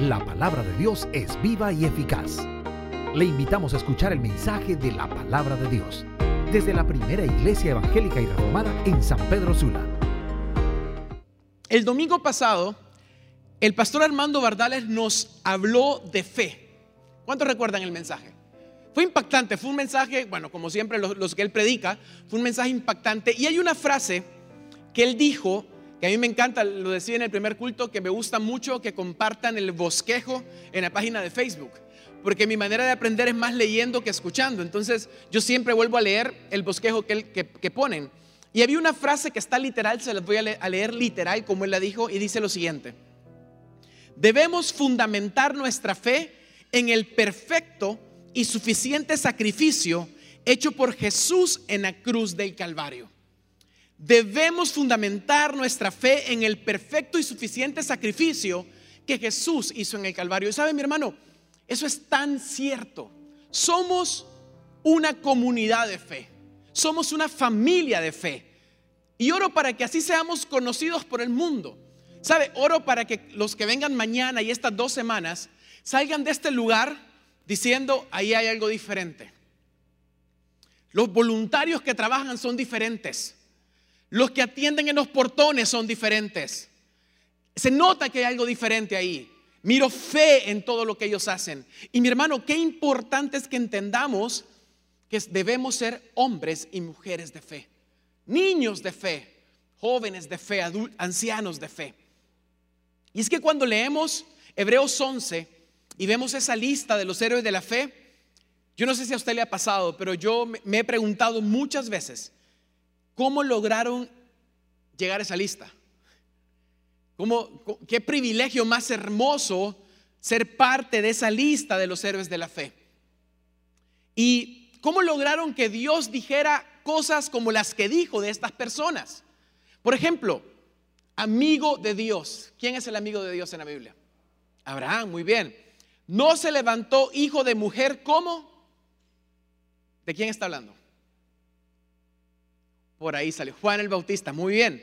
La palabra de Dios es viva y eficaz. Le invitamos a escuchar el mensaje de la palabra de Dios desde la primera iglesia evangélica y reformada en San Pedro Sula. El domingo pasado, el pastor Armando Bardales nos habló de fe. ¿Cuántos recuerdan el mensaje? Fue impactante, fue un mensaje, bueno, como siempre los, que él predica, fue un mensaje impactante. Y hay una frase que él dijo, que a mí me encanta, lo decía en el primer culto, que me gusta mucho que compartan el bosquejo en la página de Facebook. Porque mi manera de aprender es más leyendo que escuchando. Entonces yo siempre vuelvo a leer el bosquejo que, que, ponen. Y había una frase que está literal, se las voy a leer literal como él la dijo, y dice lo siguiente. Debemos fundamentar nuestra fe en el perfecto y suficiente sacrificio hecho por Jesús en la cruz del Calvario. Debemos fundamentar nuestra fe en el perfecto y suficiente sacrificio que Jesús hizo en el Calvario. Y sabe mi hermano, eso es tan cierto. Somos una comunidad de fe. Somos una familia de fe. Y oro para que así seamos conocidos por el mundo. ¿Sabe? Oro para que los que vengan mañana y estas dos semanas salgan de este lugar diciendo, ahí hay algo diferente. Los voluntarios que trabajan son diferentes. Los que atienden en los portones son diferentes. Se nota que hay algo diferente ahí. Miro fe en todo lo que ellos hacen. Y mi hermano, qué importante es que entendamos que debemos ser hombres y mujeres de fe. Niños de fe, jóvenes de fe, ancianos de fe. Y es que cuando leemos Hebreos 11, y vemos esa lista de los héroes de la fe, yo no sé si a usted le ha pasado, pero yo me he preguntado muchas veces, ¿cómo lograron llegar a esa lista? ¿Cómo, ¿Qué privilegio más hermoso ser parte de esa lista de los héroes de la fe? ¿Y cómo lograron que Dios dijera cosas como las que dijo de estas personas? Por ejemplo, amigo de Dios. ¿Quién es el amigo de Dios en la Biblia? Abraham, muy bien. No se levantó hijo de mujer como. ¿De quién está hablando? Por ahí salió Juan el Bautista. Muy bien.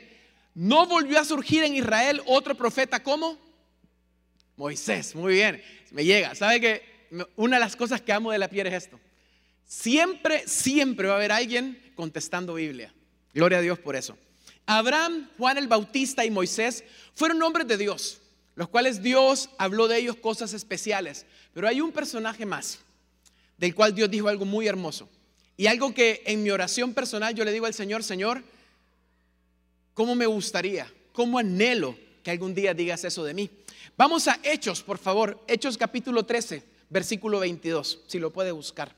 No volvió a surgir en Israel otro profeta como Moisés. Muy bien. Me llega. ¿Sabe que una de las cosas que amo de la piel es esto? Siempre, siempre va a haber alguien contestando Biblia. Gloria a Dios por eso. Abraham, Juan el Bautista y Moisés fueron hombres de Dios los cuales Dios habló de ellos cosas especiales. Pero hay un personaje más, del cual Dios dijo algo muy hermoso. Y algo que en mi oración personal yo le digo al Señor, Señor, ¿cómo me gustaría? ¿Cómo anhelo que algún día digas eso de mí? Vamos a Hechos, por favor. Hechos capítulo 13, versículo 22, si lo puede buscar.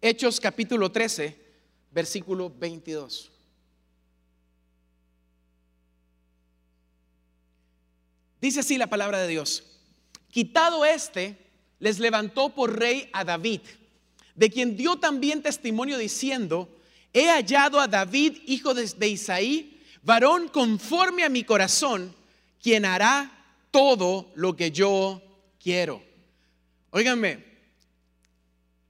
Hechos capítulo 13, versículo 22. Dice así la palabra de Dios. Quitado este, les levantó por rey a David, de quien dio también testimonio diciendo, he hallado a David, hijo de, Isaí, varón conforme a mi corazón, quien hará todo lo que yo quiero. Óiganme,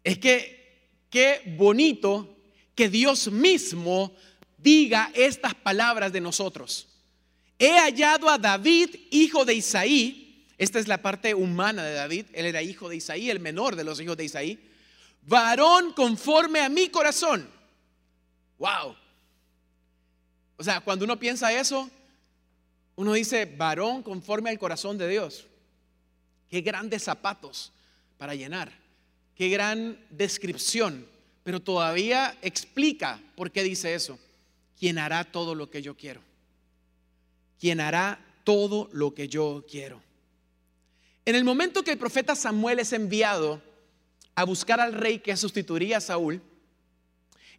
es que qué bonito que Dios mismo diga estas palabras de nosotros he hallado a David, hijo de Isaí. Esta es la parte humana de David. Él era hijo de Isaí, el menor de los hijos de Isaí. Varón conforme a mi corazón. Wow. O sea, cuando uno piensa eso, uno dice, varón conforme al corazón de Dios. Qué grandes zapatos para llenar. Qué gran descripción. Pero todavía explica por qué dice eso. Quien hará todo lo que yo quiero quien hará todo lo que yo quiero. En el momento que el profeta Samuel es enviado a buscar al rey que sustituiría a Saúl,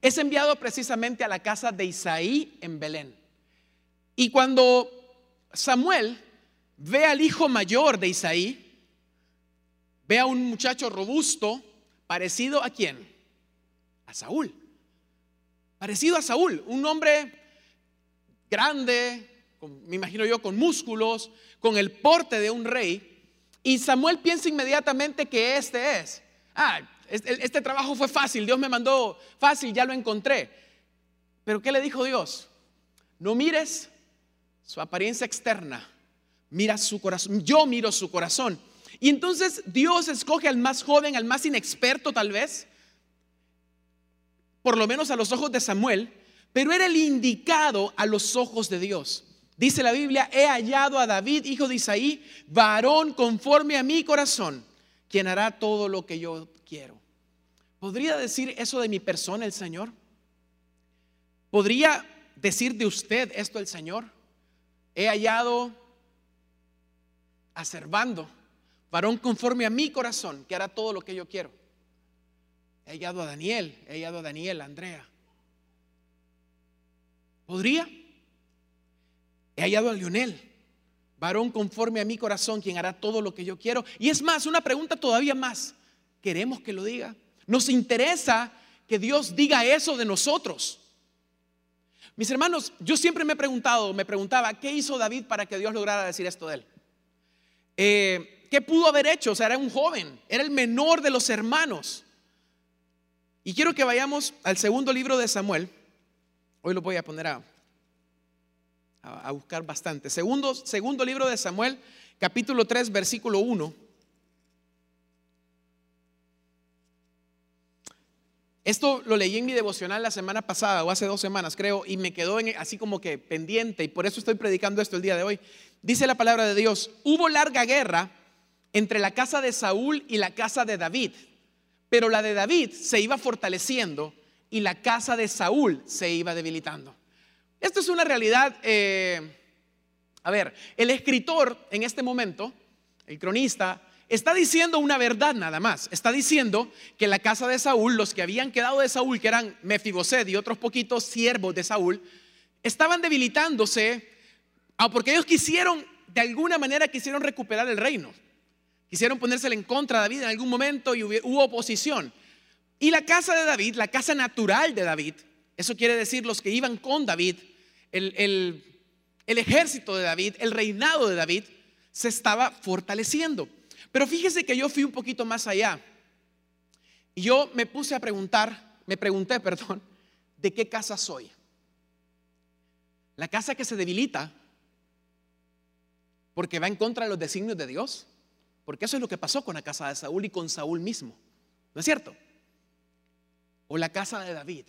es enviado precisamente a la casa de Isaí en Belén. Y cuando Samuel ve al hijo mayor de Isaí, ve a un muchacho robusto, parecido a quién? A Saúl. Parecido a Saúl, un hombre grande, me imagino yo, con músculos, con el porte de un rey. Y Samuel piensa inmediatamente que este es. Ah, este, trabajo fue fácil, Dios me mandó fácil, ya lo encontré. Pero ¿qué le dijo Dios? No mires su apariencia externa, mira su corazón, yo miro su corazón. Y entonces Dios escoge al más joven, al más inexperto tal vez, por lo menos a los ojos de Samuel, pero era el indicado a los ojos de Dios. Dice la Biblia, he hallado a David, hijo de Isaí, varón conforme a mi corazón, quien hará todo lo que yo quiero. ¿Podría decir eso de mi persona el Señor? ¿Podría decir de usted esto el Señor? He hallado a Servando, varón conforme a mi corazón, que hará todo lo que yo quiero. He hallado a Daniel, he hallado a Daniel, a Andrea. ¿Podría? He hallado a Lionel, varón conforme a mi corazón, quien hará todo lo que yo quiero. Y es más, una pregunta todavía más. ¿Queremos que lo diga? Nos interesa que Dios diga eso de nosotros. Mis hermanos, yo siempre me he preguntado, me preguntaba, ¿qué hizo David para que Dios lograra decir esto de él? Eh, ¿Qué pudo haber hecho? O sea, era un joven, era el menor de los hermanos. Y quiero que vayamos al segundo libro de Samuel. Hoy lo voy a poner a, a, buscar bastante. Segundo, segundo libro de Samuel, capítulo 3, versículo 1. Esto lo leí en mi devocional la semana pasada o hace dos semanas, creo, y me quedó así como que pendiente, y por eso estoy predicando esto el día de hoy. Dice la palabra de Dios: hubo larga guerra entre la casa de Saúl y la casa de David, pero la de David se iba fortaleciendo y la casa de Saúl se iba debilitando. Esto es una realidad. Eh, a ver, el escritor en este momento, el cronista, está diciendo una verdad nada más. Está diciendo que la casa de Saúl, los que habían quedado de Saúl, que eran Mefiboset y otros poquitos siervos de Saúl, estaban debilitándose ah, porque ellos quisieron, de alguna manera, quisieron recuperar el reino. Quisieron ponérsele en contra a David en algún momento y hubo oposición. Y la casa de David, la casa natural de David, eso quiere decir los que iban con David, el, el ejército de David, el reinado de David, se estaba fortaleciendo. Pero fíjese que yo fui un poquito más allá. Y yo me puse a preguntar, me pregunté, perdón, ¿de qué casa soy? La casa que se debilita porque va en contra de los designios de Dios. Porque eso es lo que pasó con la casa de Saúl y con Saúl mismo. ¿No es cierto? O la casa de David.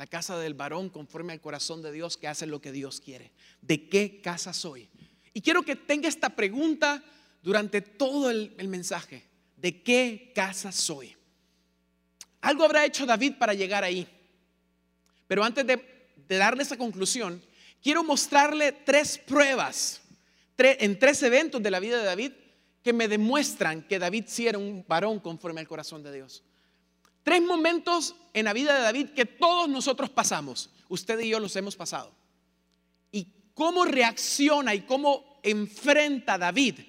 La casa del varón conforme al corazón de Dios que hace lo que Dios quiere. ¿De qué casa soy? Y quiero que tenga esta pregunta durante todo el, mensaje. ¿De qué casa soy? Algo habrá hecho David para llegar ahí. Pero antes de, darle esa conclusión, quiero mostrarle tres pruebas en tres eventos de la vida de David que me demuestran que David sí era un varón conforme al corazón de Dios. Tres momentos en la vida de David que todos nosotros pasamos. Usted y yo los hemos pasado. Y cómo reacciona y cómo enfrenta David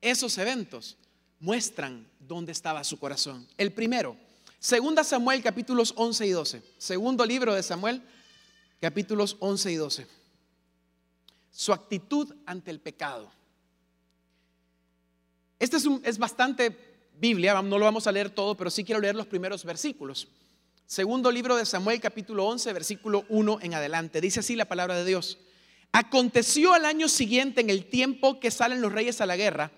esos eventos muestran dónde estaba su corazón. El primero, segunda Samuel capítulos 11 y 12. Segundo libro de Samuel capítulos 11 y 12. Su actitud ante el pecado. Este es, es bastante Biblia, no lo vamos a leer todo, pero sí quiero leer los primeros versículos. Segundo libro de Samuel capítulo 11, versículo 1 en adelante. Dice así la palabra de Dios. Aconteció al año siguiente, en el tiempo que salen los reyes a la guerra,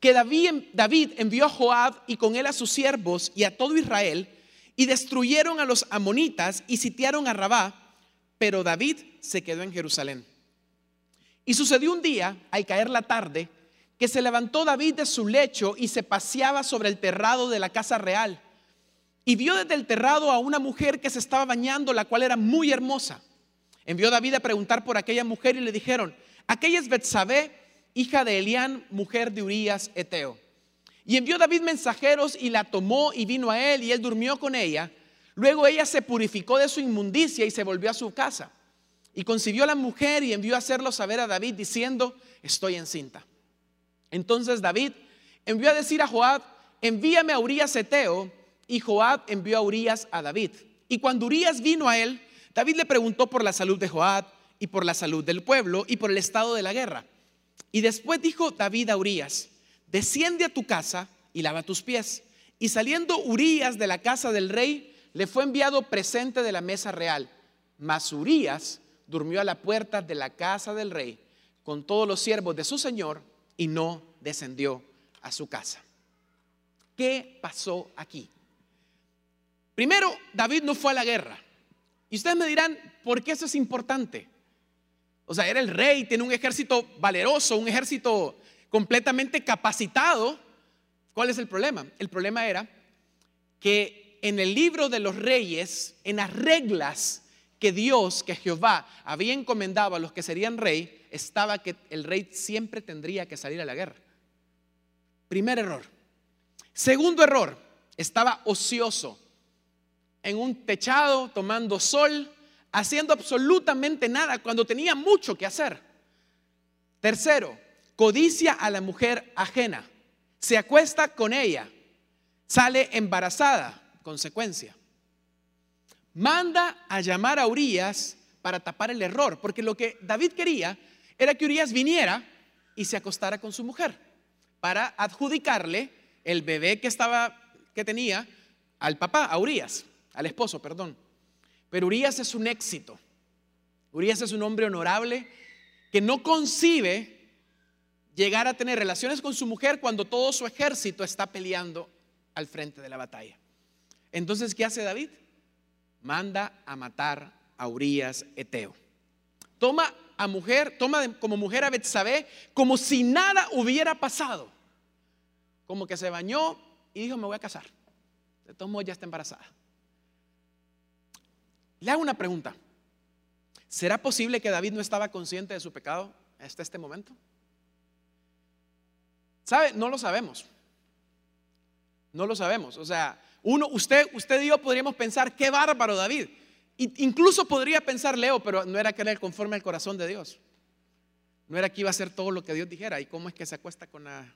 que David, envió a Joab y con él a sus siervos y a todo Israel y destruyeron a los amonitas y sitiaron a Rabá, pero David se quedó en Jerusalén. Y sucedió un día, al caer la tarde, que se levantó David de su lecho y se paseaba sobre el terrado de la casa real. Y vio desde el terrado a una mujer que se estaba bañando, la cual era muy hermosa. Envió David a preguntar por aquella mujer y le dijeron, aquella es Betsabé, hija de Elián, mujer de Urías Eteo. Y envió David mensajeros y la tomó y vino a él y él durmió con ella. Luego ella se purificó de su inmundicia y se volvió a su casa. Y concibió a la mujer y envió a hacerlo saber a David diciendo, estoy encinta. Entonces David envió a decir a Joab, envíame a Urías Eteo. Y Joab envió a Urías a David. Y cuando Urías vino a él, David le preguntó por la salud de Joab y por la salud del pueblo y por el estado de la guerra. Y después dijo David a Urias, desciende a tu casa y lava tus pies. Y saliendo Urias de la casa del rey, le fue enviado presente de la mesa real. Mas Urias durmió a la puerta de la casa del rey con todos los siervos de su señor y no descendió a su casa. ¿Qué pasó aquí? Primero, David no fue a la guerra. Y ustedes me dirán, ¿por qué eso es importante? O sea, era el rey, tiene un ejército valeroso, un ejército completamente capacitado. ¿Cuál es el problema? El problema era que en el libro de los reyes, en las reglas que Dios, que Jehová había encomendado a los que serían rey, estaba que el rey siempre tendría que salir a la guerra. Primer error. Segundo error, estaba ocioso en un techado tomando sol, haciendo absolutamente nada cuando tenía mucho que hacer. Tercero, codicia a la mujer ajena, se acuesta con ella, sale embarazada, consecuencia manda a llamar a Urias para tapar el error, porque lo que David quería era que Urias viniera y se acostara con su mujer para adjudicarle el bebé que estaba que tenía al papá, a Urias, al esposo, perdón. Pero Urias es un éxito. Urias es un hombre honorable que no concibe llegar a tener relaciones con su mujer cuando todo su ejército está peleando al frente de la batalla. Entonces, ¿qué hace David? Manda a matar a Urias Eteo. Toma a mujer, toma como mujer a Betsabé como si nada hubiera pasado. Como que se bañó y dijo, me voy a casar. De todos modos ya está embarazada. Le hago una pregunta. ¿Será posible que David no estaba consciente de su pecado hasta este momento? ¿Sabe? No lo sabemos. No lo sabemos. O sea, uno, usted, usted y yo podríamos pensar, qué bárbaro David. incluso podría pensar Leo, pero no era querer conforme al corazón de Dios. No era que iba a hacer todo lo que Dios dijera. ¿Y cómo es que se acuesta con la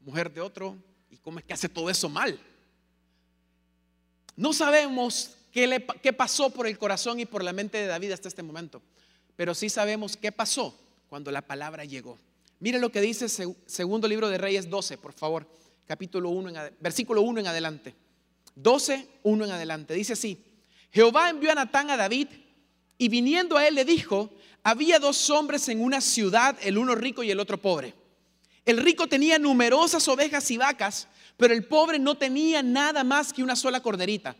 mujer de otro? ¿Y cómo es que hace todo eso mal? No sabemos qué, le, qué pasó por el corazón y por la mente de David hasta este momento. Pero sí sabemos qué pasó cuando la palabra llegó. Mire lo que dice segundo libro de Reyes 12, por favor, capítulo 1, versículo 1 en adelante. 12, 1 en adelante. Dice así, Jehová envió a Natán a David y viniendo a él le dijo, había dos hombres en una ciudad, el uno rico y el otro pobre. El rico tenía numerosas ovejas y vacas, pero el pobre no tenía nada más que una sola corderita,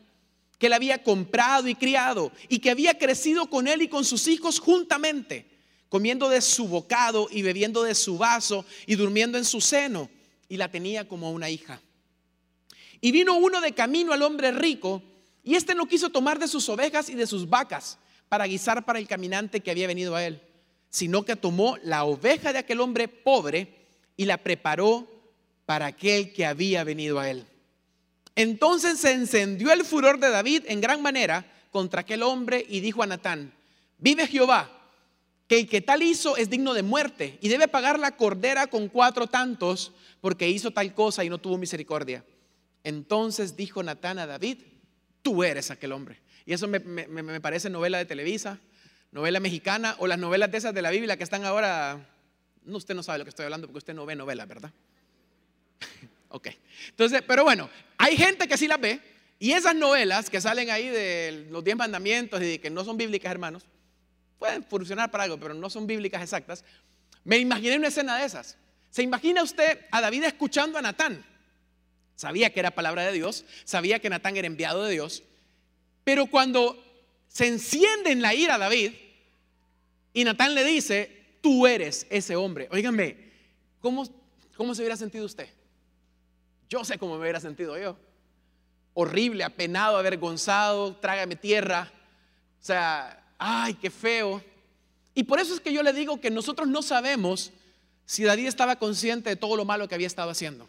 que él había comprado y criado y que había crecido con él y con sus hijos juntamente, comiendo de su bocado y bebiendo de su vaso y durmiendo en su seno, y la tenía como una hija. Y vino uno de camino al hombre rico, y éste no quiso tomar de sus ovejas y de sus vacas para guisar para el caminante que había venido a él, sino que tomó la oveja de aquel hombre pobre y la preparó para aquel que había venido a él. Entonces se encendió el furor de David en gran manera contra aquel hombre y dijo a Natán, vive Jehová, que el que tal hizo es digno de muerte y debe pagar la cordera con cuatro tantos porque hizo tal cosa y no tuvo misericordia. Entonces dijo Natán a David, tú eres aquel hombre. Y eso me, parece novela de Televisa, novela mexicana o las novelas de esas de la Biblia que están ahora... No, usted no sabe lo que estoy hablando porque usted no ve novelas, ¿verdad? ok. Entonces, pero bueno, hay gente que sí las ve y esas novelas que salen ahí de los diez mandamientos y que no son bíblicas, hermanos, pueden funcionar para algo, pero no son bíblicas exactas. Me imaginé una escena de esas. ¿Se imagina usted a David escuchando a Natán? Sabía que era palabra de Dios, sabía que Natán era enviado de Dios, pero cuando se enciende en la ira David y Natán le dice, tú eres ese hombre. Óiganme, ¿cómo, ¿cómo se hubiera sentido usted? Yo sé cómo me hubiera sentido yo. Horrible, apenado, avergonzado, trágame tierra. O sea, ay, qué feo. Y por eso es que yo le digo que nosotros no sabemos si David estaba consciente de todo lo malo que había estado haciendo.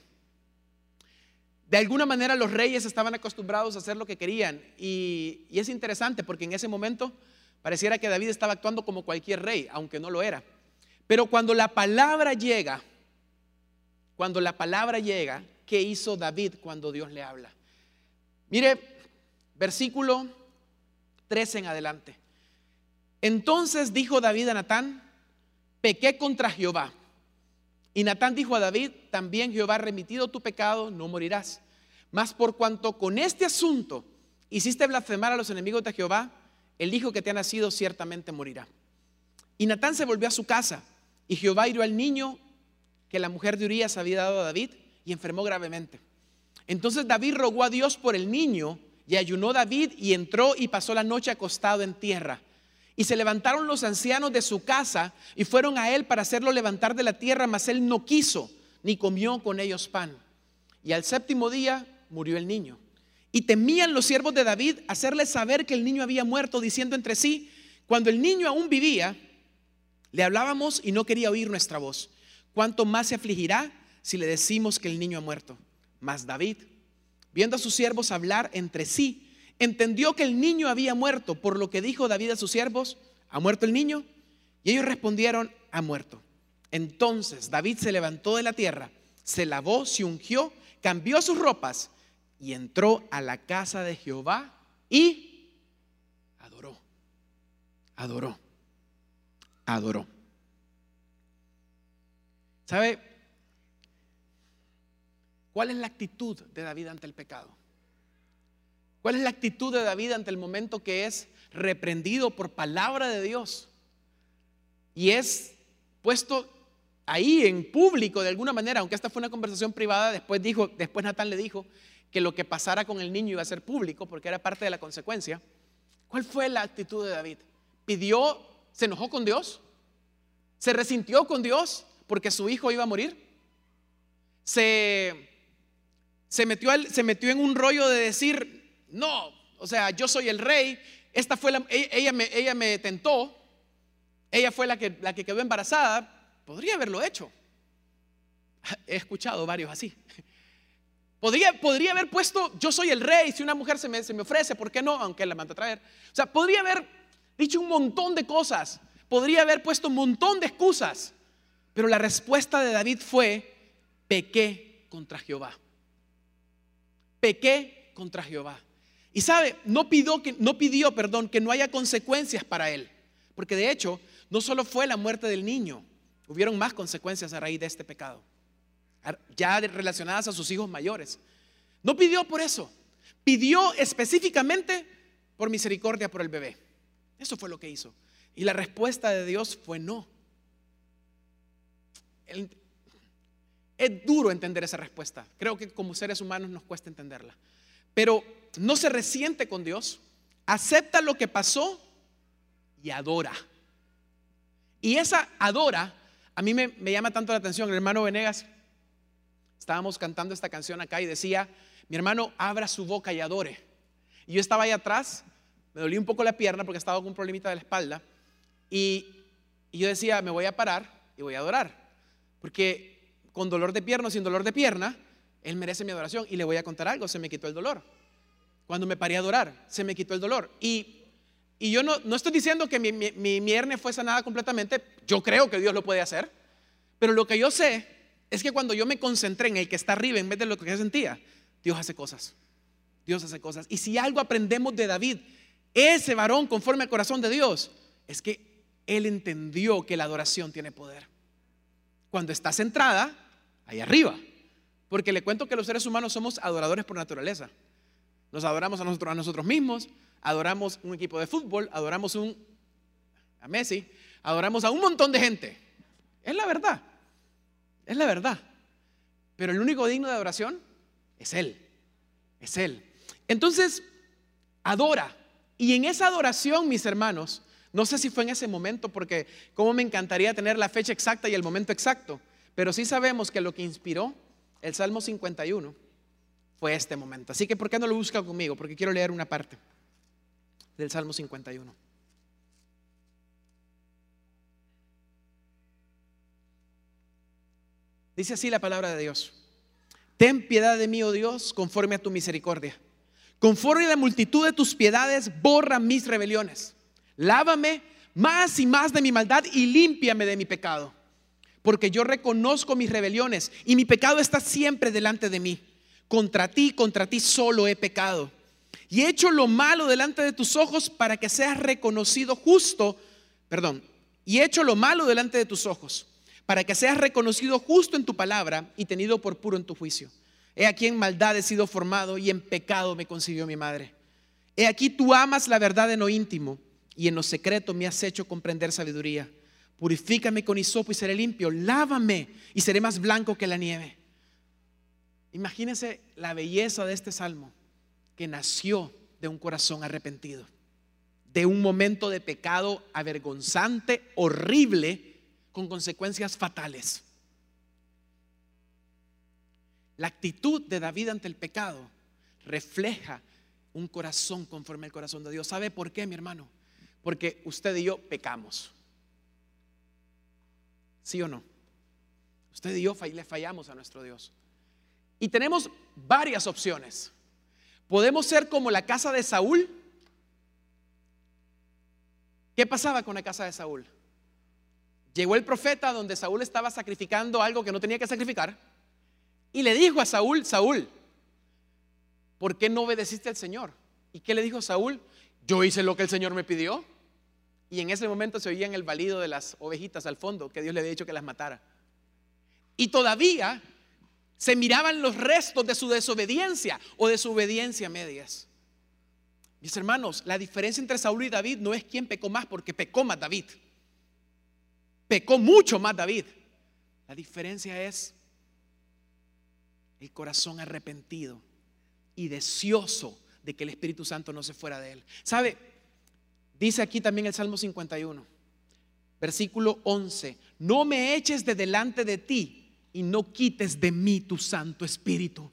De alguna manera los reyes estaban acostumbrados a hacer lo que querían y, es interesante porque en ese momento pareciera que David estaba actuando como cualquier rey, aunque no lo era. Pero cuando la palabra llega, cuando la palabra llega, ¿qué hizo David cuando Dios le habla? Mire, versículo 13 en adelante. Entonces dijo David a Natán, pequé contra Jehová y Natán dijo a David, también Jehová ha remitido tu pecado, no morirás. Mas por cuanto con este asunto hiciste blasfemar a los enemigos de Jehová, el hijo que te ha nacido ciertamente morirá. Y Natán se volvió a su casa Y Jehová hirió al niño que la mujer de Urias había dado a David y enfermó gravemente. Entonces David rogó a Dios por el niño y ayunó David y entró y pasó la noche acostado en tierra. Y se levantaron los ancianos de su casa y fueron a él para hacerlo levantar de la tierra, mas él no quiso, ni comió con ellos pan. Y al séptimo día murió el niño. Y temían los siervos de David hacerle saber que el niño había muerto, diciendo entre sí, cuando el niño aún vivía, le hablábamos y no quería oír nuestra voz. ¿Cuánto más se afligirá si le decimos que el niño ha muerto? Mas David, viendo a sus siervos hablar entre sí, entendió que el niño había muerto, por lo que dijo David a sus siervos, ¿ha muerto el niño? Y ellos respondieron, ha muerto. Entonces David se levantó de la tierra, se lavó, se ungió, cambió sus ropas y entró a la casa de Jehová y adoró, adoró, adoró. ¿Sabe cuál es la actitud de David ante el pecado? ¿Cuál es la actitud de David ante el momento que es reprendido por palabra de Dios? Y es puesto ahí en público de alguna manera, aunque esta fue una conversación privada, después dijo, después Natán le dijo que lo que pasara con el niño iba a ser público porque era parte de la consecuencia. ¿Cuál fue la actitud de David? ¿Pidió, se enojó con Dios? ¿Se resintió con Dios porque su hijo iba a morir? ¿Se, se, metió, se metió en un rollo de decir, no, o sea, yo soy el rey, esta fue e, ella, me, ella me tentó, ella fue la que, la que quedó embarazada, podría haberlo hecho. He escuchado varios así. Podría, podría haber puesto, yo soy el rey, si una mujer se me, se me ofrece, ¿por qué no? Aunque la manda a traer. O sea, podría haber dicho un montón de cosas, podría haber puesto un montón de excusas, pero la respuesta de David fue, pequé contra Jehová. Pequé contra Jehová. Y sabe, no pidió, que, no pidió perdón, que no haya consecuencias para él, porque de hecho no solo fue la muerte del niño, hubieron más consecuencias a raíz de este pecado ya relacionadas a sus hijos mayores. No pidió por eso, pidió específicamente por misericordia por el bebé. Eso fue lo que hizo. Y la respuesta de Dios fue no. Es duro entender esa respuesta. Creo que como seres humanos nos cuesta entenderla. Pero no se resiente con Dios, acepta lo que pasó y adora. Y esa adora, a mí me, llama tanto la atención, el hermano Venegas estábamos cantando esta canción acá y decía, mi hermano, abra su boca y adore. Y yo estaba ahí atrás, me dolía un poco la pierna porque estaba con un problemita de la espalda. Y, yo decía, me voy a parar y voy a adorar. Porque con dolor de pierna o sin dolor de pierna, Él merece mi adoración. Y le voy a contar algo, se me quitó el dolor. Cuando me paré a adorar, se me quitó el dolor. Y, yo no, no, estoy diciendo que mi, mi, mi fue sanada completamente. Yo creo que Dios lo puede hacer. Pero lo que yo sé es que cuando yo me concentré en el que está arriba en vez de lo que yo sentía, Dios hace cosas. Dios hace cosas. Y si algo aprendemos de David, ese varón conforme al corazón de Dios, es que él entendió que la adoración tiene poder. Cuando está centrada, ahí arriba. Porque le cuento que los seres humanos somos adoradores por naturaleza. Nos adoramos a nosotros, a nosotros mismos, adoramos un equipo de fútbol, adoramos a Messi, adoramos a un montón de gente. Es la verdad. Es la verdad. Pero el único digno de adoración es Él. Es Él. Entonces, adora. Y en esa adoración, mis hermanos, no sé si fue en ese momento, porque como me encantaría tener la fecha exacta y el momento exacto, pero sí sabemos que lo que inspiró el Salmo 51 fue este momento. Así que, ¿por qué no lo busca conmigo? Porque quiero leer una parte del Salmo 51. Dice así la palabra de Dios. Ten piedad de mí, oh Dios, conforme a tu misericordia. Conforme a la multitud de tus piedades, borra mis rebeliones. Lávame más y más de mi maldad y límpiame de mi pecado. Porque yo reconozco mis rebeliones y mi pecado está siempre delante de mí. Contra ti, contra ti solo he pecado. Y he hecho lo malo delante de tus ojos para que seas reconocido justo. Perdón. Y he hecho lo malo delante de tus ojos para que seas reconocido justo en tu palabra y tenido por puro en tu juicio. He aquí en maldad he sido formado y en pecado me concibió mi madre. He aquí tú amas la verdad en lo íntimo y en lo secreto me has hecho comprender sabiduría. Purifícame con hisopo y seré limpio. Lávame y seré más blanco que la nieve. Imagínense la belleza de este salmo que nació de un corazón arrepentido, de un momento de pecado avergonzante, horrible, con consecuencias fatales. La actitud de David ante el pecado refleja un corazón conforme al corazón de Dios. ¿Sabe por qué, mi hermano? Porque usted y yo pecamos. ¿Sí o no? Usted y yo le fallamos a nuestro Dios. Y tenemos varias opciones. Podemos ser como la casa de Saúl. ¿Qué pasaba con la casa de Saúl? Llegó el profeta donde Saúl estaba sacrificando algo que no tenía que sacrificar y le dijo a Saúl, Saúl, ¿por qué no obedeciste al Señor? ¿Y qué le dijo Saúl? Yo hice lo que el Señor me pidió. Y en ese momento se oía en el balido de las ovejitas al fondo que Dios le había dicho que las matara. Y todavía se miraban los restos de su desobediencia o de su obediencia a medias. Mis hermanos, la diferencia entre Saúl y David no es quién pecó más, porque pecó más David. Pecó mucho más David. La diferencia es el corazón arrepentido y deseoso de que el Espíritu Santo no se fuera de él. ¿Sabe? Dice aquí también el Salmo 51, versículo 11, no me eches de delante de ti y no quites de mí tu Santo Espíritu.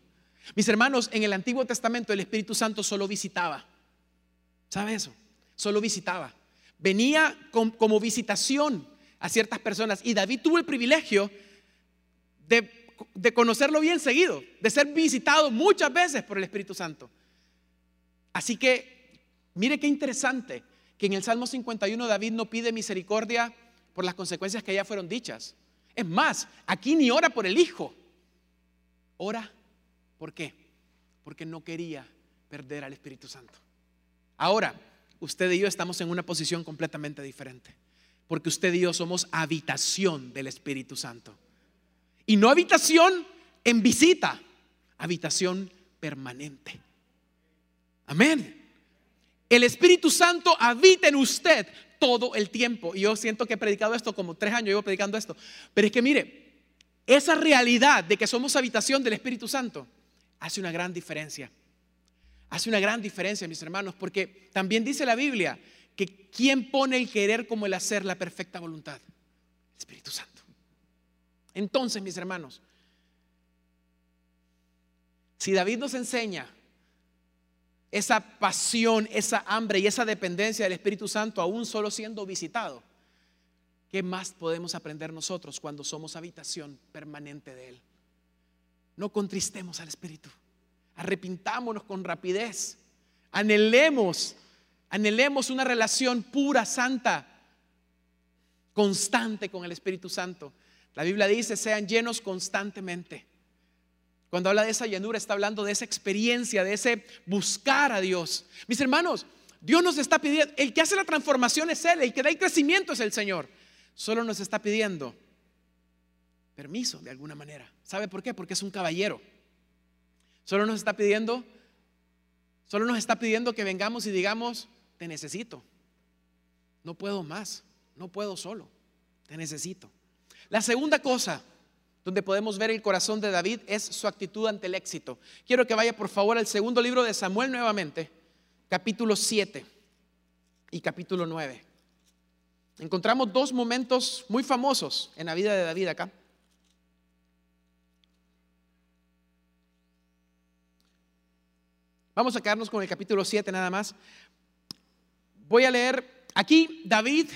Mis hermanos, en el Antiguo Testamento el Espíritu Santo solo visitaba. ¿Sabe eso? Solo visitaba. Venía como visitación a ciertas personas y David tuvo el privilegio de, de conocerlo bien seguido, de ser visitado muchas veces por el Espíritu Santo. Así que, mire qué interesante que en el Salmo 51 David no pide misericordia por las consecuencias que ya fueron dichas. Es más, aquí ni ora por el hijo. Ora, ¿por qué? Porque no quería perder al Espíritu Santo. Ahora, usted y yo estamos en una posición completamente diferente. Porque usted y yo somos habitación del Espíritu Santo. Y no habitación en visita, habitación permanente. Amén. El Espíritu Santo habita en usted todo el tiempo. Y yo siento que he predicado esto como tres años, llevo predicando esto. Pero es que mire, esa realidad de que somos habitación del Espíritu Santo hace una gran diferencia. Hace una gran diferencia, mis hermanos, porque también dice la Biblia que quien pone el querer como el hacer la perfecta voluntad, el Espíritu Santo. Entonces, mis hermanos, si David nos enseña esa pasión, esa hambre y esa dependencia del Espíritu Santo aún solo siendo visitado, ¿qué más podemos aprender nosotros cuando somos habitación permanente de Él? No contristemos al Espíritu, arrepintámonos con rapidez, anhelemos, anhelemos una relación pura, santa, constante con el Espíritu Santo. La Biblia dice, sean llenos constantemente. Cuando habla de esa llanura, está hablando de esa experiencia, de ese buscar a Dios. Mis hermanos, Dios nos está pidiendo, el que hace la transformación es Él, el que da el crecimiento es el Señor. Solo nos está pidiendo permiso de alguna manera. ¿Sabe por qué? Porque es un caballero. Solo nos está pidiendo, solo nos está pidiendo que vengamos y digamos, te necesito. No puedo más, no puedo solo, te necesito. La segunda cosa donde podemos ver el corazón de David es su actitud ante el éxito. Quiero que vaya por favor al segundo libro de Samuel nuevamente, capítulo 7 y capítulo 9. Encontramos dos momentos muy famosos en la vida de David acá. Vamos a quedarnos con el capítulo 7 nada más. Voy a leer, aquí David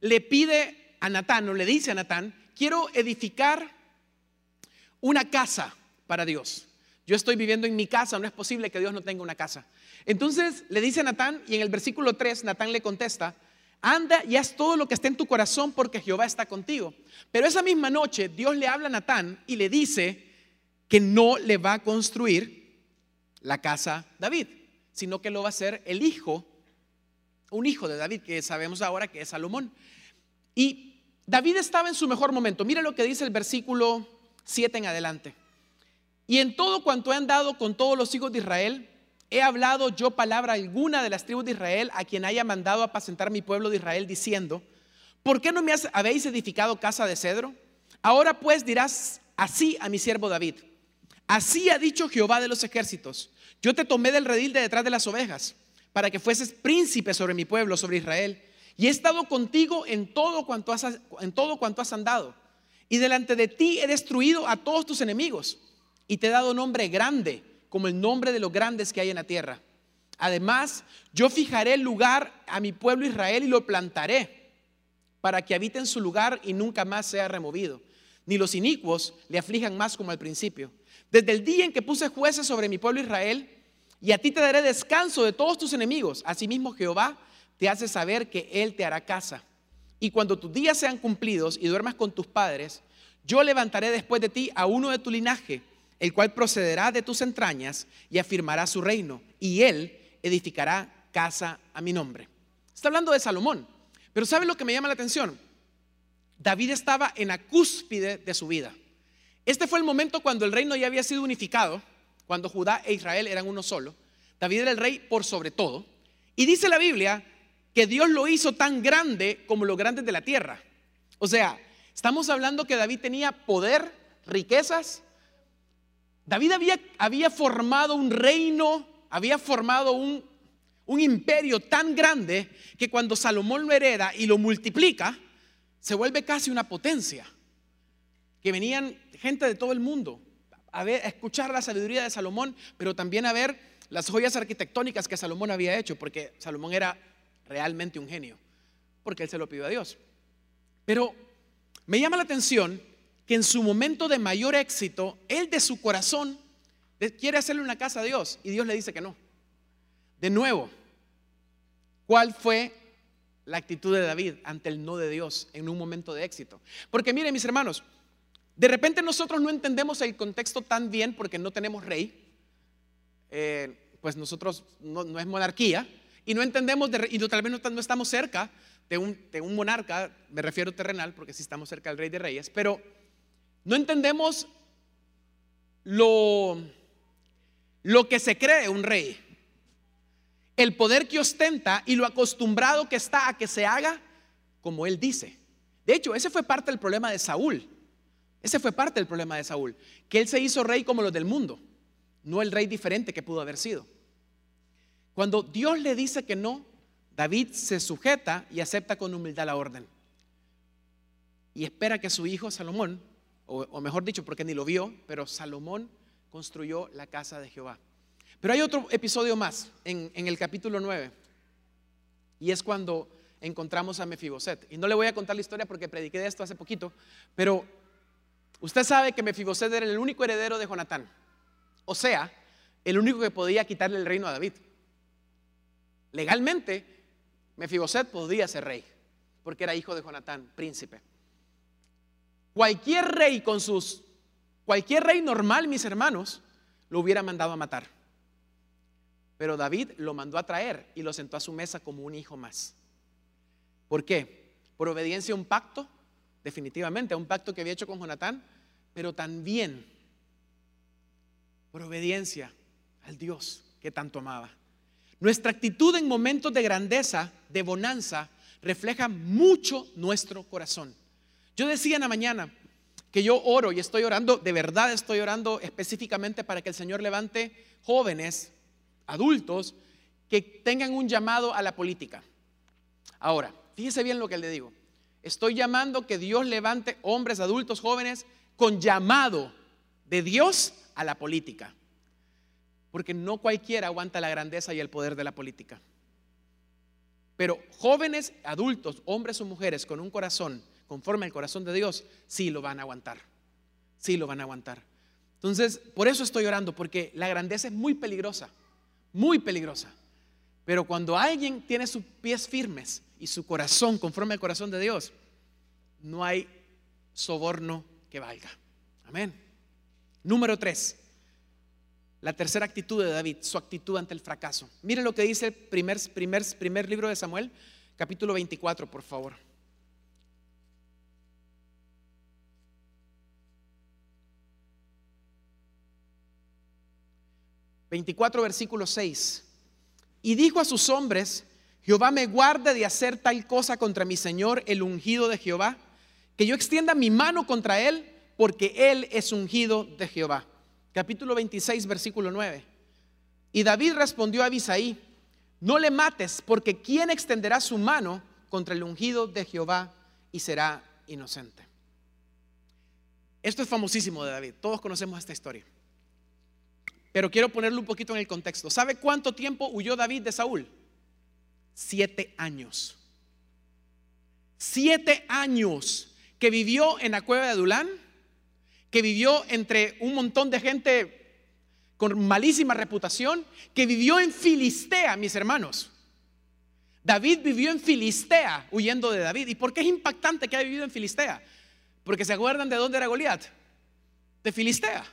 le pide a Natán, o le dice a Natán, quiero edificar una casa para Dios. Yo estoy viviendo en mi casa, no es posible que Dios no tenga una casa. Entonces le dice a Natán, y en el versículo 3, Natán le contesta, anda y haz todo lo que esté en tu corazón porque Jehová está contigo. Pero esa misma noche Dios le habla a Natán y le dice que no le va a construir la casa David, sino que lo va a hacer el hijo, un hijo de David, que sabemos ahora que es Salomón. Y David estaba en su mejor momento. Mira lo que dice el versículo 7 en adelante. Y en todo cuanto he andado con todos los hijos de Israel, he hablado yo palabra alguna de las tribus de Israel a quien haya mandado apacentar mi pueblo de Israel, diciendo, ¿Por qué no me habéis edificado casa de cedro? Ahora pues dirás así a mi siervo David. Así ha dicho Jehová de los ejércitos. Yo te tomé del redil de detrás de las ovejas para que fueses príncipe sobre mi pueblo, sobre Israel. Y he estado contigo en todo cuanto has, en todo cuanto has andado. Y delante de ti he destruido a todos tus enemigos. Y te he dado nombre grande, como el nombre de los grandes que hay en la tierra. Además, yo fijaré el lugar a mi pueblo Israel y lo plantaré para que habite en su lugar y nunca más sea removido. Ni los inicuos le aflijan más como al principio. Desde el día en que puse jueces sobre mi pueblo Israel, y a ti te daré descanso de todos tus enemigos. Asimismo Jehová te hace saber que Él te hará casa. Y cuando tus días sean cumplidos y duermas con tus padres, yo levantaré después de ti a uno de tu linaje, el cual procederá de tus entrañas y afirmará su reino. Y Él edificará casa a mi nombre. Está hablando de Salomón. Pero ¿sabe lo que me llama la atención? David estaba en la cúspide de su vida. Este fue el momento cuando el reino ya había sido unificado cuando Judá e Israel eran uno solo. David era el rey por sobre todo. Y dice la Biblia que Dios lo hizo tan grande como los grandes de la tierra. O sea, estamos hablando que David tenía poder, riquezas. David había, había formado un reino, había formado un, un imperio tan grande que cuando Salomón lo hereda y lo multiplica, se vuelve casi una potencia. Que venían gente de todo el mundo a, ver, escuchar la sabiduría de Salomón, pero también a ver las joyas arquitectónicas que Salomón había hecho, porque Salomón era realmente un genio, porque él se lo pidió a Dios. Pero me llama la atención que en su momento de mayor éxito, él de su corazón quiere hacerle una casa a Dios y Dios le dice que no. De nuevo, ¿cuál fue la actitud de David ante el no de Dios en un momento de éxito? Porque miren mis hermanos, de repente nosotros no entendemos el contexto tan bien porque no tenemos rey, eh, pues nosotros no, es monarquía, y no entendemos, y tal vez no, estamos cerca de un, monarca, me refiero terrenal, porque sí estamos cerca del rey de reyes, pero no entendemos lo, lo que se cree un rey, el poder que ostenta y lo acostumbrado que está a que se haga como él dice. De hecho, ese fue parte del problema de Saúl. Ese fue parte del problema de Saúl, que él se hizo rey como los del mundo, no el rey diferente que pudo haber sido. Cuando Dios le dice que no, David se sujeta y acepta con humildad la orden. Y espera que su hijo Salomón, o, mejor dicho, porque ni lo vio, pero Salomón construyó la casa de Jehová. Pero hay otro episodio más en, el capítulo 9, y es cuando encontramos a Mefiboset. Y no le voy a contar la historia porque prediqué de esto hace poquito, pero Usted sabe que Mefiboset era el único heredero de Jonatán. O sea, el único que podía quitarle el reino a David. Legalmente, Mefiboset podía ser rey, porque era hijo de Jonatán, príncipe. Cualquier rey con sus, cualquier rey normal, mis hermanos, lo hubiera mandado a matar. Pero David lo mandó a traer y lo sentó a su mesa como un hijo más. ¿Por qué? Por obediencia a un pacto, definitivamente, a un pacto que había hecho con Jonatán, pero también por obediencia al Dios que tanto amaba. Nuestra actitud en momentos de grandeza, de bonanza, refleja mucho nuestro corazón. Yo decía en la mañana que yo oro y estoy orando, de verdad estoy orando específicamente para que el Señor levante jóvenes, adultos, que tengan un llamado a la política. Ahora, fíjese bien lo que le digo. Estoy llamando que Dios levante hombres, adultos, jóvenes con llamado de Dios a la política. Porque no cualquiera aguanta la grandeza y el poder de la política. Pero jóvenes, adultos, hombres o mujeres con un corazón conforme al corazón de Dios, sí lo van a aguantar. Sí lo van a aguantar. Entonces, por eso estoy orando, porque la grandeza es muy peligrosa, muy peligrosa. Pero cuando alguien tiene sus pies firmes y su corazón conforme al corazón de Dios, no hay soborno que valga. Amén. Número tres, la tercera actitud de David, su actitud ante el fracaso. Miren lo que dice el primer, primer, primer libro de Samuel, capítulo 24, por favor. ...24 versículo 6... ...y dijo a sus hombres... Jehová me guarde de hacer tal cosa contra mi Señor, el ungido de Jehová, que yo extienda mi mano contra él, porque él es ungido de Jehová. Capítulo 26, versículo 9. Y David respondió a Abisaí, no le mates, porque ¿quién extenderá su mano contra el ungido de Jehová y será inocente? Esto es famosísimo de David, todos conocemos esta historia. Pero quiero ponerlo un poquito en el contexto. ¿Sabe cuánto tiempo huyó David de Saúl? Siete años. Siete años que vivió en la cueva de Adulán, que vivió entre un montón de gente con malísima reputación, que vivió en Filistea, mis hermanos. David vivió en Filistea huyendo de David. ¿Y por qué es impactante que haya vivido en Filistea? Porque se acuerdan de dónde era Goliat. De Filistea.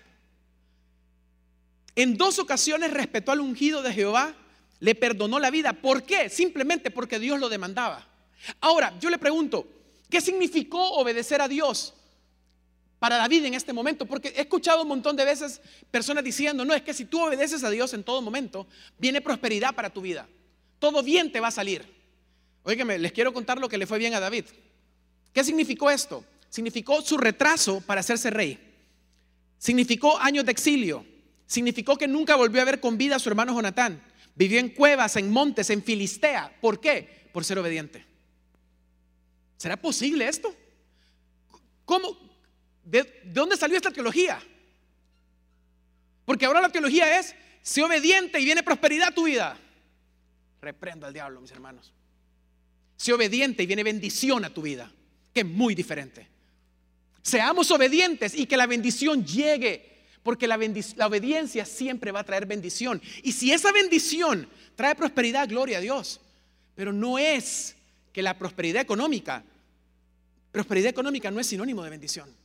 En dos ocasiones respetó al ungido de Jehová, le perdonó la vida. ¿Por qué? Simplemente porque Dios lo demandaba. Ahora, yo le pregunto, ¿qué significó obedecer a Dios? Para David en este momento, porque he escuchado un montón de veces personas diciendo, no, es que si tú obedeces a Dios en todo momento, viene prosperidad para tu vida. Todo bien te va a salir. Óigame, les quiero contar lo que le fue bien a David. ¿Qué significó esto? Significó su retraso para hacerse rey. Significó años de exilio. Significó que nunca volvió a ver con vida a su hermano Jonatán. Vivió en cuevas, en montes, en Filistea. ¿Por qué? Por ser obediente. ¿Será posible esto? ¿Cómo, ¿De, dónde salió esta teología? Porque ahora la teología es, sé obediente y viene prosperidad a tu vida. Reprendo al diablo, mis hermanos. Sé obediente y viene bendición a tu vida, que es muy diferente. Seamos obedientes y que la bendición llegue, porque la, la obediencia siempre va a traer bendición. Y si esa bendición trae prosperidad, gloria a Dios. Pero no es que la prosperidad económica, prosperidad económica no es sinónimo de bendición.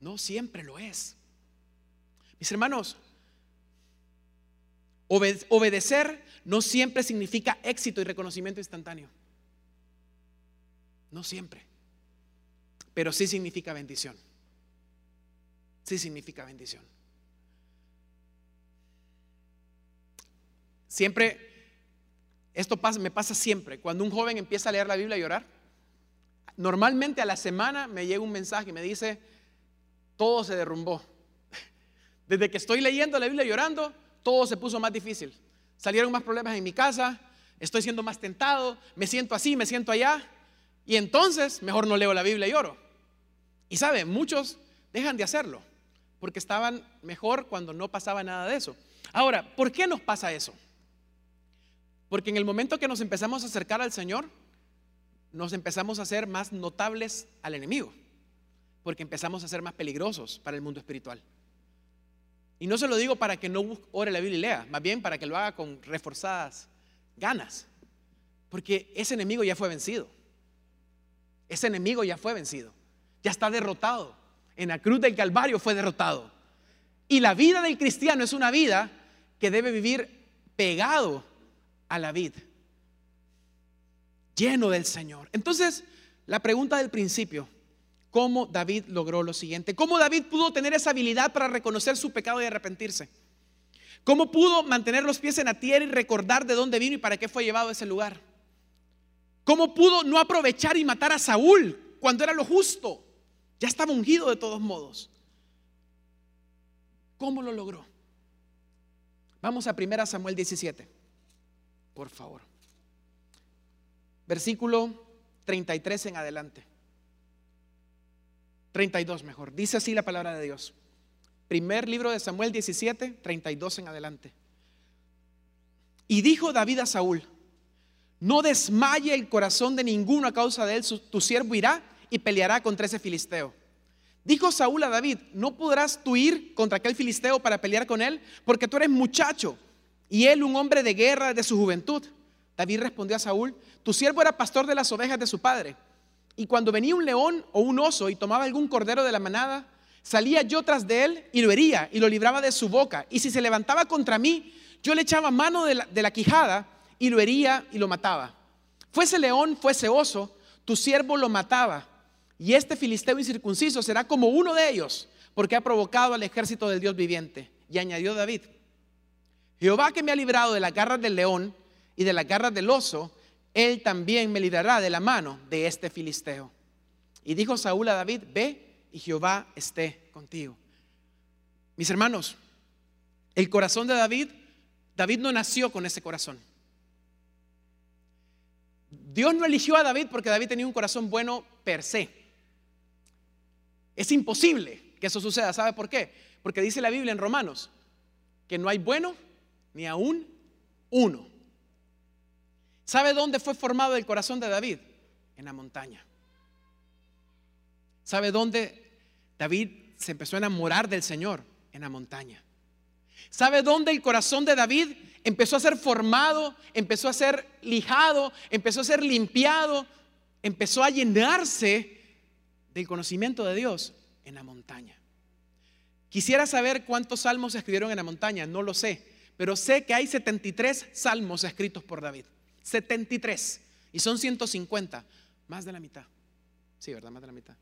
No siempre lo es. Mis hermanos, obedecer no siempre significa éxito y reconocimiento instantáneo. No siempre. Pero sí significa bendición. Sí significa bendición. Siempre, esto me pasa siempre. Cuando un joven empieza a leer la Biblia y orar, normalmente a la semana me llega un mensaje y me dice, todo se derrumbó. Desde que estoy leyendo la Biblia llorando, todo se puso más difícil. Salieron más problemas en mi casa, estoy siendo más tentado, me siento así, me siento allá. Y entonces mejor no leo la Biblia y lloro. Y sabe, muchos dejan de hacerlo porque estaban mejor cuando no pasaba nada de eso. Ahora, ¿por qué nos pasa eso? Porque en el momento que nos empezamos a acercar al Señor, nos empezamos a hacer más notables al enemigo porque empezamos a ser más peligrosos para el mundo espiritual. Y no se lo digo para que no ore la Biblia y lea, más bien para que lo haga con reforzadas ganas, porque ese enemigo ya fue vencido. Ese enemigo ya fue vencido, ya está derrotado. En la cruz del Calvario fue derrotado. Y la vida del cristiano es una vida que debe vivir pegado a la vida, lleno del Señor. Entonces, la pregunta del principio, cómo David logró lo siguiente. Cómo David pudo tener esa habilidad para reconocer su pecado y arrepentirse. Cómo pudo mantener los pies en la tierra y recordar de dónde vino y para qué fue llevado a ese lugar. Cómo pudo no aprovechar y matar a Saúl cuando era lo justo. Ya estaba ungido de todos modos. ¿Cómo lo logró? Vamos a 1 Samuel 17. Por favor. Versículo 33 en adelante. 32 mejor. Dice así la palabra de Dios. Primer libro de Samuel 17, 32 en adelante. Y dijo David a Saúl, no desmaye el corazón de ninguno a causa de él, tu siervo irá y peleará contra ese filisteo. Dijo Saúl a David, no podrás tú ir contra aquel filisteo para pelear con él, porque tú eres muchacho y él un hombre de guerra de su juventud. David respondió a Saúl, tu siervo era pastor de las ovejas de su padre y cuando venía un león o un oso y tomaba algún cordero de la manada, salía yo tras de él y lo hería y lo libraba de su boca. Y si se levantaba contra mí, yo le echaba mano de la, quijada y lo hería y lo mataba. Fuese león, fuese oso, tu siervo lo mataba. Y este filisteo incircunciso será como uno de ellos, porque ha provocado al ejército del Dios viviente. Y añadió David, Jehová que me ha librado de la garra del león y de la garra del oso, él también me librará de la mano de este filisteo. Y dijo Saúl a David, ve y Jehová esté contigo. Mis hermanos, el corazón de David, David no nació con ese corazón. Dios no eligió a David porque David tenía un corazón bueno per se. Es imposible que eso suceda. ¿Sabe por qué? Porque dice la Biblia en Romanos que no hay bueno ni aún uno. ¿Sabe dónde fue formado el corazón de David? En la montaña. ¿Sabe dónde David se empezó a enamorar del Señor? En la montaña. ¿Sabe dónde el corazón de David empezó a ser formado, empezó a ser lijado, empezó a ser limpiado, empezó a llenarse del conocimiento de Dios? En la montaña. Quisiera saber cuántos salmos se escribieron en la montaña, no lo sé, pero sé que hay 73 salmos escritos por David. 73. Y son 150. Más de la mitad. Sí, ¿verdad? Más de la mitad.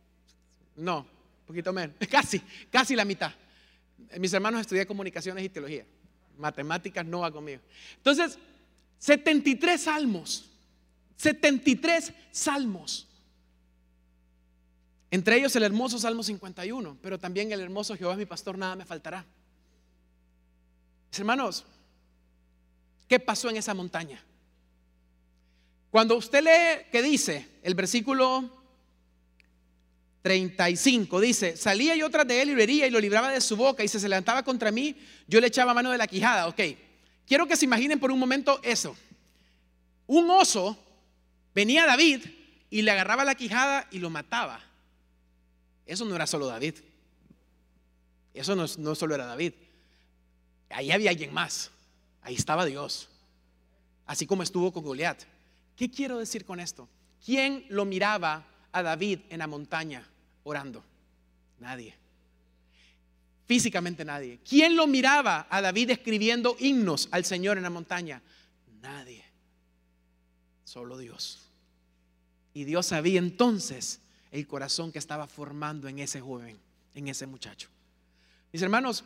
No, un poquito menos. Casi, casi la mitad. Mis hermanos estudian comunicaciones y teología. Matemáticas no va conmigo. Entonces, 73 salmos. 73 salmos. Entre ellos el hermoso Salmo 51, pero también el hermoso Jehová es mi pastor, nada me faltará. hermanos, ¿qué pasó en esa montaña? Cuando usted lee que dice el versículo 35, dice, salía yo tras de él y lo hería y lo libraba de su boca y se levantaba contra mí, yo le echaba mano de la quijada. Ok, quiero que se imaginen por un momento eso. Un oso venía a David y le agarraba la quijada y lo mataba. Eso no era solo David. Eso no, no solo era David. Ahí había alguien más. Ahí estaba Dios. Así como estuvo con Goliat. ¿Qué quiero decir con esto? ¿Quién lo miraba a David en la montaña orando? Nadie. Físicamente nadie. ¿Quién lo miraba a David escribiendo himnos al Señor en la montaña? Nadie. Solo Dios. Y Dios sabía entonces el corazón que estaba formando en ese joven, en ese muchacho. Mis hermanos,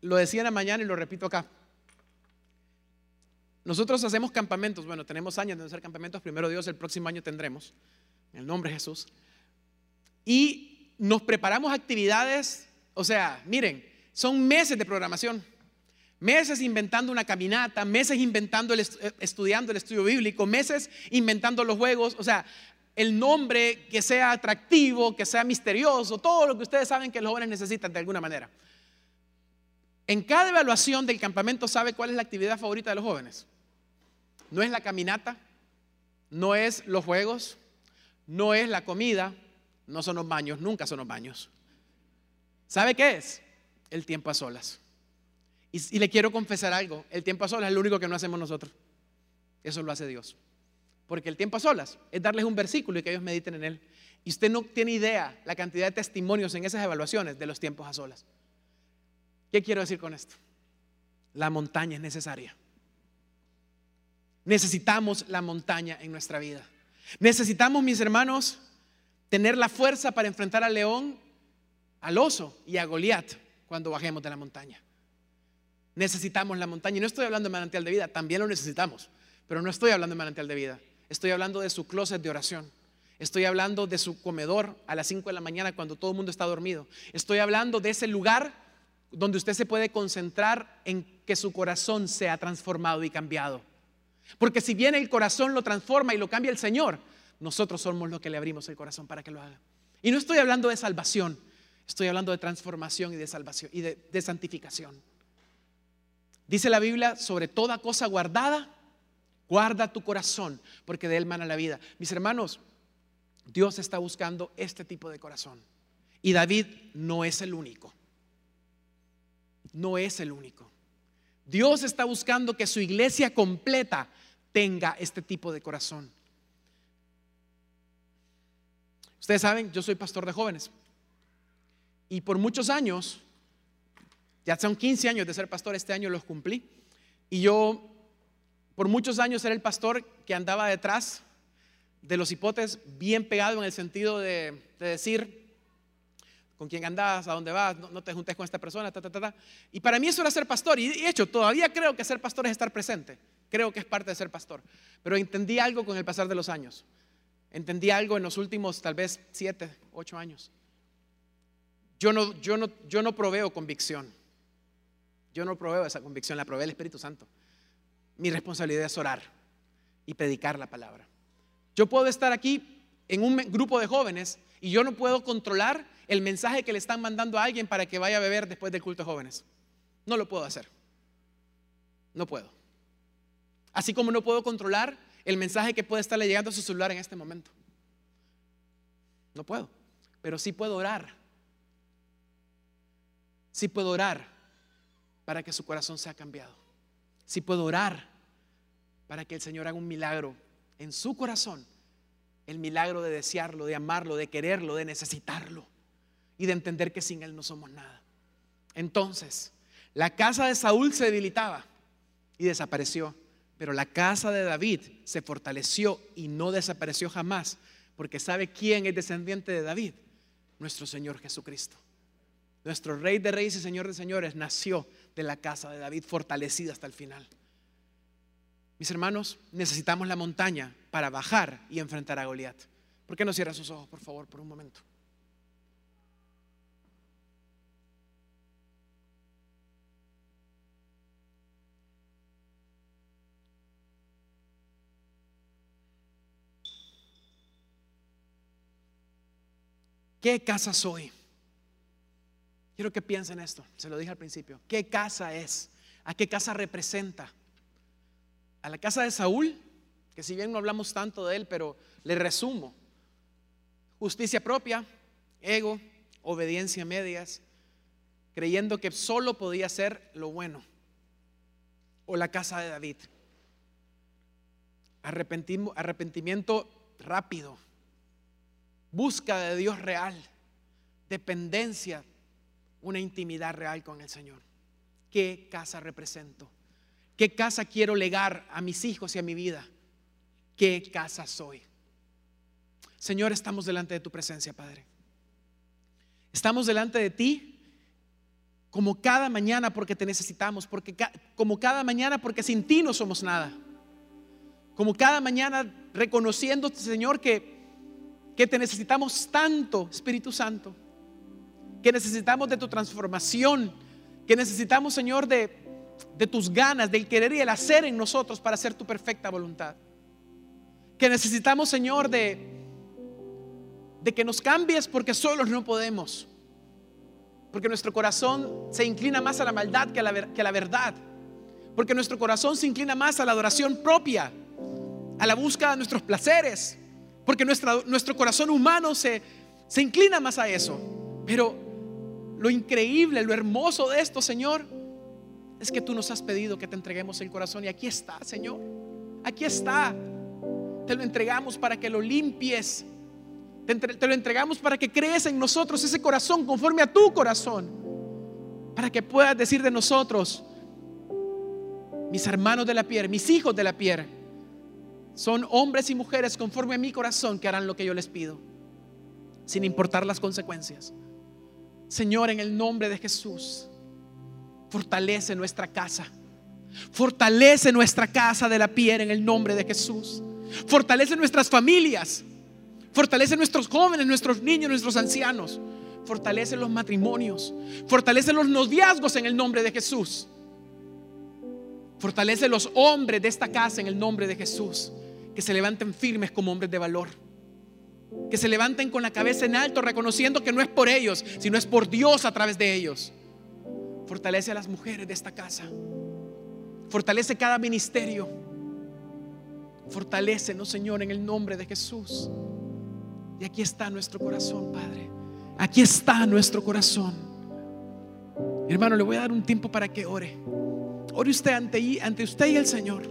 lo decía en la mañana y lo repito acá. Nosotros hacemos campamentos, bueno, tenemos años de hacer campamentos, primero Dios, el próximo año tendremos, en el nombre de Jesús. Y nos preparamos actividades, o sea, miren, son meses de programación, meses inventando una caminata, meses inventando, el, estudiando el estudio bíblico, meses inventando los juegos, o sea, el nombre que sea atractivo, que sea misterioso, todo lo que ustedes saben que los jóvenes necesitan de alguna manera. En cada evaluación del campamento sabe cuál es la actividad favorita de los jóvenes. No es la caminata, no es los juegos, no es la comida, no son los baños, nunca son los baños. ¿Sabe qué es? El tiempo a solas. Y, le quiero confesar algo, el tiempo a solas es lo único que no hacemos nosotros. Eso lo hace Dios. Porque el tiempo a solas es darles un versículo y que ellos mediten en él. Y usted no tiene idea la cantidad de testimonios en esas evaluaciones de los tiempos a solas. ¿Qué quiero decir con esto? La montaña es necesaria. Necesitamos la montaña en nuestra vida. Necesitamos, mis hermanos, tener la fuerza para enfrentar al león, al oso y a Goliat cuando bajemos de la montaña. Necesitamos la montaña. Y no estoy hablando de manantial de vida, también lo necesitamos, pero no estoy hablando de manantial de vida. Estoy hablando de su closet de oración. Estoy hablando de su comedor a las 5 de la mañana cuando todo el mundo está dormido. Estoy hablando de ese lugar donde usted se puede concentrar en que su corazón sea transformado y cambiado. Porque si bien el corazón lo transforma y lo cambia el Señor, nosotros somos los que le abrimos el corazón para que lo haga. Y no estoy hablando de salvación, estoy hablando de transformación y de salvación y de, de santificación. Dice la Biblia, sobre toda cosa guardada, Guarda tu corazón, porque de él mana la vida. Mis hermanos, Dios está buscando este tipo de corazón. Y David no es el único. No es el único. Dios está buscando que su iglesia completa tenga este tipo de corazón. Ustedes saben, yo soy pastor de jóvenes. Y por muchos años, ya son 15 años de ser pastor, este año los cumplí. Y yo por muchos años era el pastor que andaba detrás de los hipotes, bien pegado en el sentido de, decir con quién andas, a dónde vas, no, te juntes con esta persona, ta, ta, ta, Y para mí eso era ser pastor. Y de hecho, todavía creo que ser pastor es estar presente. creo que es parte de ser pastor. Pero entendí algo con el pasar de los años. Entendí algo en los últimos tal vez siete, ocho años. Yo no, yo no, yo no proveo convicción. Yo no proveo esa convicción, la provee el Espíritu Santo. Mi responsabilidad es orar y predicar la palabra. Yo puedo estar aquí en un grupo de jóvenes y yo no puedo controlar el mensaje que le están mandando a alguien para que vaya a beber después del culto de jóvenes. No lo puedo hacer. No puedo. Así como no puedo controlar el mensaje que puede estarle llegando a su celular en este momento. No puedo. Pero sí puedo orar. Sí puedo orar para que su corazón sea cambiado. Sí puedo orar para que el Señor haga un milagro en su corazón. El milagro de desearlo, de amarlo, de quererlo, de necesitarlo y de entender que sin Él no somos nada. Entonces, la casa de Saúl se debilitaba y desapareció. Pero la casa de David se fortaleció y no desapareció jamás, porque sabe quién es descendiente de David, nuestro Señor Jesucristo. Nuestro Rey de Reyes y Señor de Señores nació de la casa de David, fortalecida hasta el final. Mis hermanos, necesitamos la montaña para bajar y enfrentar a Goliat. ¿Por qué no cierra sus ojos, por favor, por un momento? ¿Qué casa soy? Quiero que piensen esto, se lo dije al principio. ¿Qué casa es? ¿A qué casa representa? A la casa de Saúl, que si bien no hablamos tanto de él, pero le resumo. Justicia propia, ego, obediencia a medias, creyendo que solo podía ser lo bueno. O la casa de David. Arrepentimiento rápido, Busca de Dios real, dependencia, una intimidad real con el Señor. ¿Qué casa represento? ¿Qué casa quiero legar a mis hijos y a mi vida? ¿Qué casa soy? Señor, estamos delante de tu presencia, Padre. Estamos delante de ti como cada mañana porque te necesitamos, porque como cada mañana porque sin ti no somos nada. Como cada mañana reconociendo, Señor, que que te necesitamos tanto, Espíritu Santo, que necesitamos de tu transformación, que necesitamos, Señor, de, de tus ganas, del querer y el hacer en nosotros para hacer tu perfecta voluntad. Que necesitamos, Señor, de, de que nos cambies porque solos no podemos. Porque nuestro corazón se inclina más a la maldad que a la, que a la verdad. Porque nuestro corazón se inclina más a la adoración propia, a la búsqueda de nuestros placeres, porque nuestro corazón humano se, se inclina más a eso. Pero lo increíble, lo hermoso de esto, Señor, es que tú nos has pedido que te entreguemos el corazón y aquí está, Señor. Aquí está. Te lo entregamos para que lo limpies. Te, te, lo entregamos para que crees en nosotros ese corazón conforme a tu corazón. Para que puedas decir de nosotros, mis hermanos de la piel, mis hijos de la piel, son hombres y mujeres conforme a mi corazón que harán lo que yo les pido, sin importar las consecuencias. Señor, en el nombre de Jesús, fortalece nuestra casa. Fortalece nuestra casa de la piel en el nombre de Jesús. Fortalece nuestras familias. Fortalece nuestros jóvenes, nuestros niños, nuestros ancianos. Fortalece los matrimonios. Fortalece los noviazgos en el nombre de Jesús. Fortalece los hombres de esta casa en el nombre de Jesús que se levanten firmes como hombres de valor. Que se levanten con la cabeza en alto, reconociendo que no es por ellos, sino es por Dios a través de ellos. Fortalece a las mujeres de esta casa. Fortalece cada ministerio. no Señor, en el nombre de Jesús. Y aquí está nuestro corazón, Padre. Aquí está nuestro corazón. Hermano, le voy a dar un tiempo para que ore. Ore usted ante, ante usted y el Señor.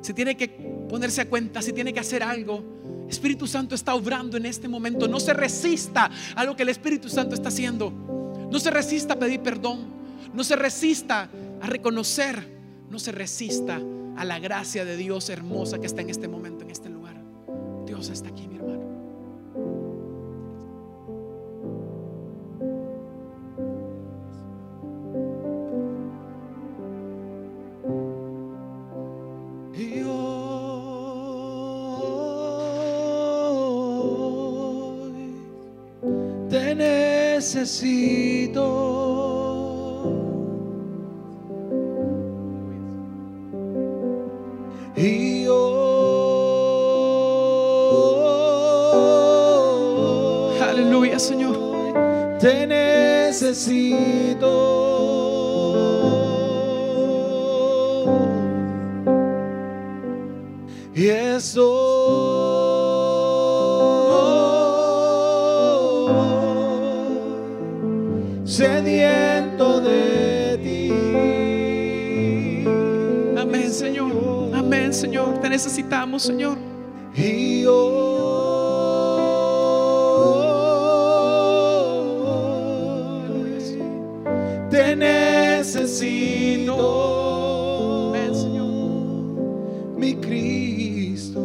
Si tiene que ponerse a cuenta, si tiene que hacer algo. Espíritu Santo está obrando en este momento. No se resista a lo que el Espíritu Santo está haciendo. No se resista a pedir perdón. No se resista a reconocer. No se resista a la gracia de Dios hermosa que está en este momento, en este lugar. Dios está aquí, mi hermano. Mi Cristo.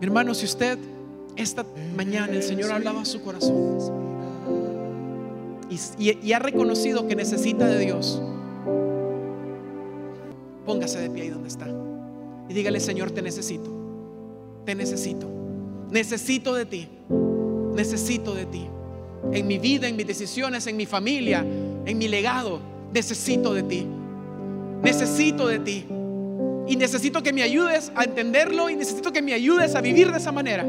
Mi hermano, si usted esta mañana el Señor hablaba a su corazón y- y ha reconocido que necesita de Dios, póngase de pie ahí donde está y dígale, Señor, te necesito, te necesito, necesito de ti, necesito de ti. En mi vida, en mis decisiones, en mi familia, en mi legado, necesito de ti, necesito de ti. Y necesito que me ayudes a entenderlo y necesito que me ayudes a vivir de esa manera.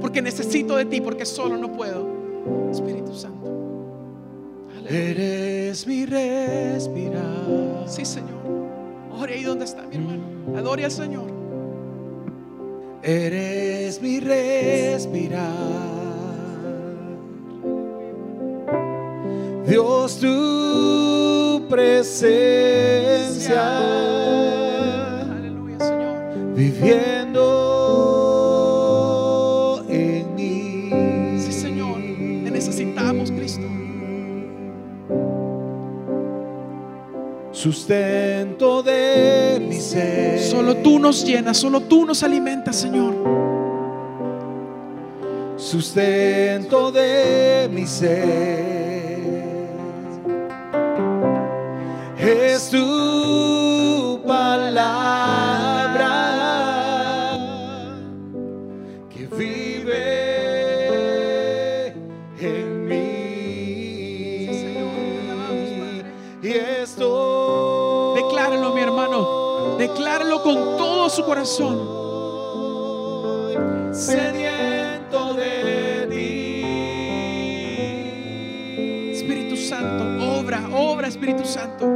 Porque necesito de ti, porque solo no puedo. Espíritu Santo. Aleluya. Eres mi respirar. Sí, Señor. Ore ahí donde está mi hermano. Adore al Señor. Eres mi respirar. Dios, tu presencia Aleluya, Señor. viviendo en mí. Sí, Señor. Te necesitamos, Cristo. Sustento de mi ser. Solo tú nos llenas, solo tú nos alimentas, Señor. sustento de mi ser. Es tu palabra que vive en mí. Y esto Decláralo, mi hermano. Decláralo con todo su corazón. sediento de ti. Espíritu Santo, obra, obra, Espíritu Santo.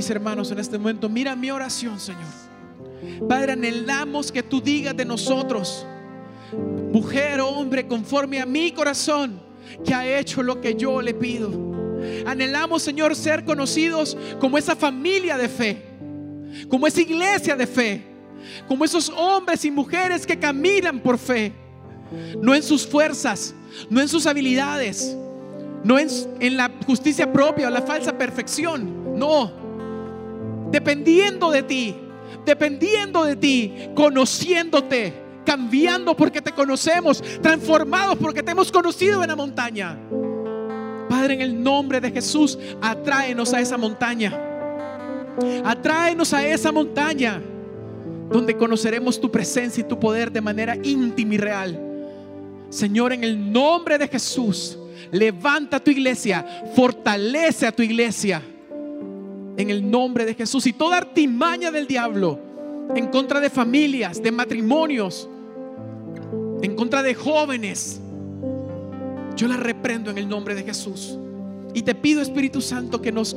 Mis hermanos en este momento. Mira mi oración, Señor. Padre, anhelamos que tú digas de nosotros, mujer o hombre, conforme a mi corazón, que ha hecho lo que yo le pido. Anhelamos, Señor, ser conocidos como esa familia de fe, como esa iglesia de fe, como esos hombres y mujeres que caminan por fe, no en sus fuerzas, no en sus habilidades, no en, en la justicia propia o la falsa perfección, no, dependiendo de ti, dependiendo de ti, conociéndote, cambiando porque te conocemos, transformados porque te hemos conocido en la montaña. Padre, en el nombre de Jesús, atráenos a esa montaña. Atráenos a esa montaña donde conoceremos tu presencia y tu poder de manera íntima y real. Señor, en el nombre de Jesús, levanta tu iglesia, fortalece a tu iglesia. En el nombre de Jesús y toda artimaña del diablo en contra de familias, de matrimonios, en contra de jóvenes, yo la reprendo en el nombre de Jesús. Y te pido, Espíritu Santo, que nos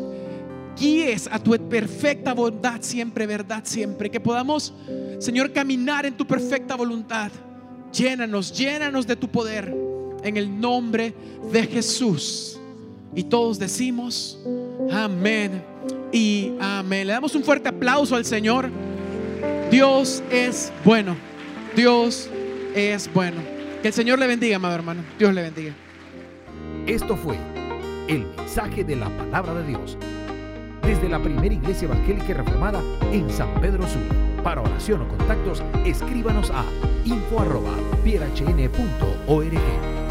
guíes a tu perfecta bondad siempre, verdad siempre. Que podamos, Señor, caminar en tu perfecta voluntad. Llénanos, llénanos de tu poder en el nombre de Jesús. Y todos decimos, amén y amén. Le damos un fuerte aplauso al Señor. Dios es bueno. Dios es bueno. Que el Señor le bendiga, amado hermano. Dios le bendiga. Esto fue el mensaje de la palabra de Dios desde la primera iglesia evangélica reformada en San Pedro Sur. Para oración o contactos, escríbanos a info.pierhn.org.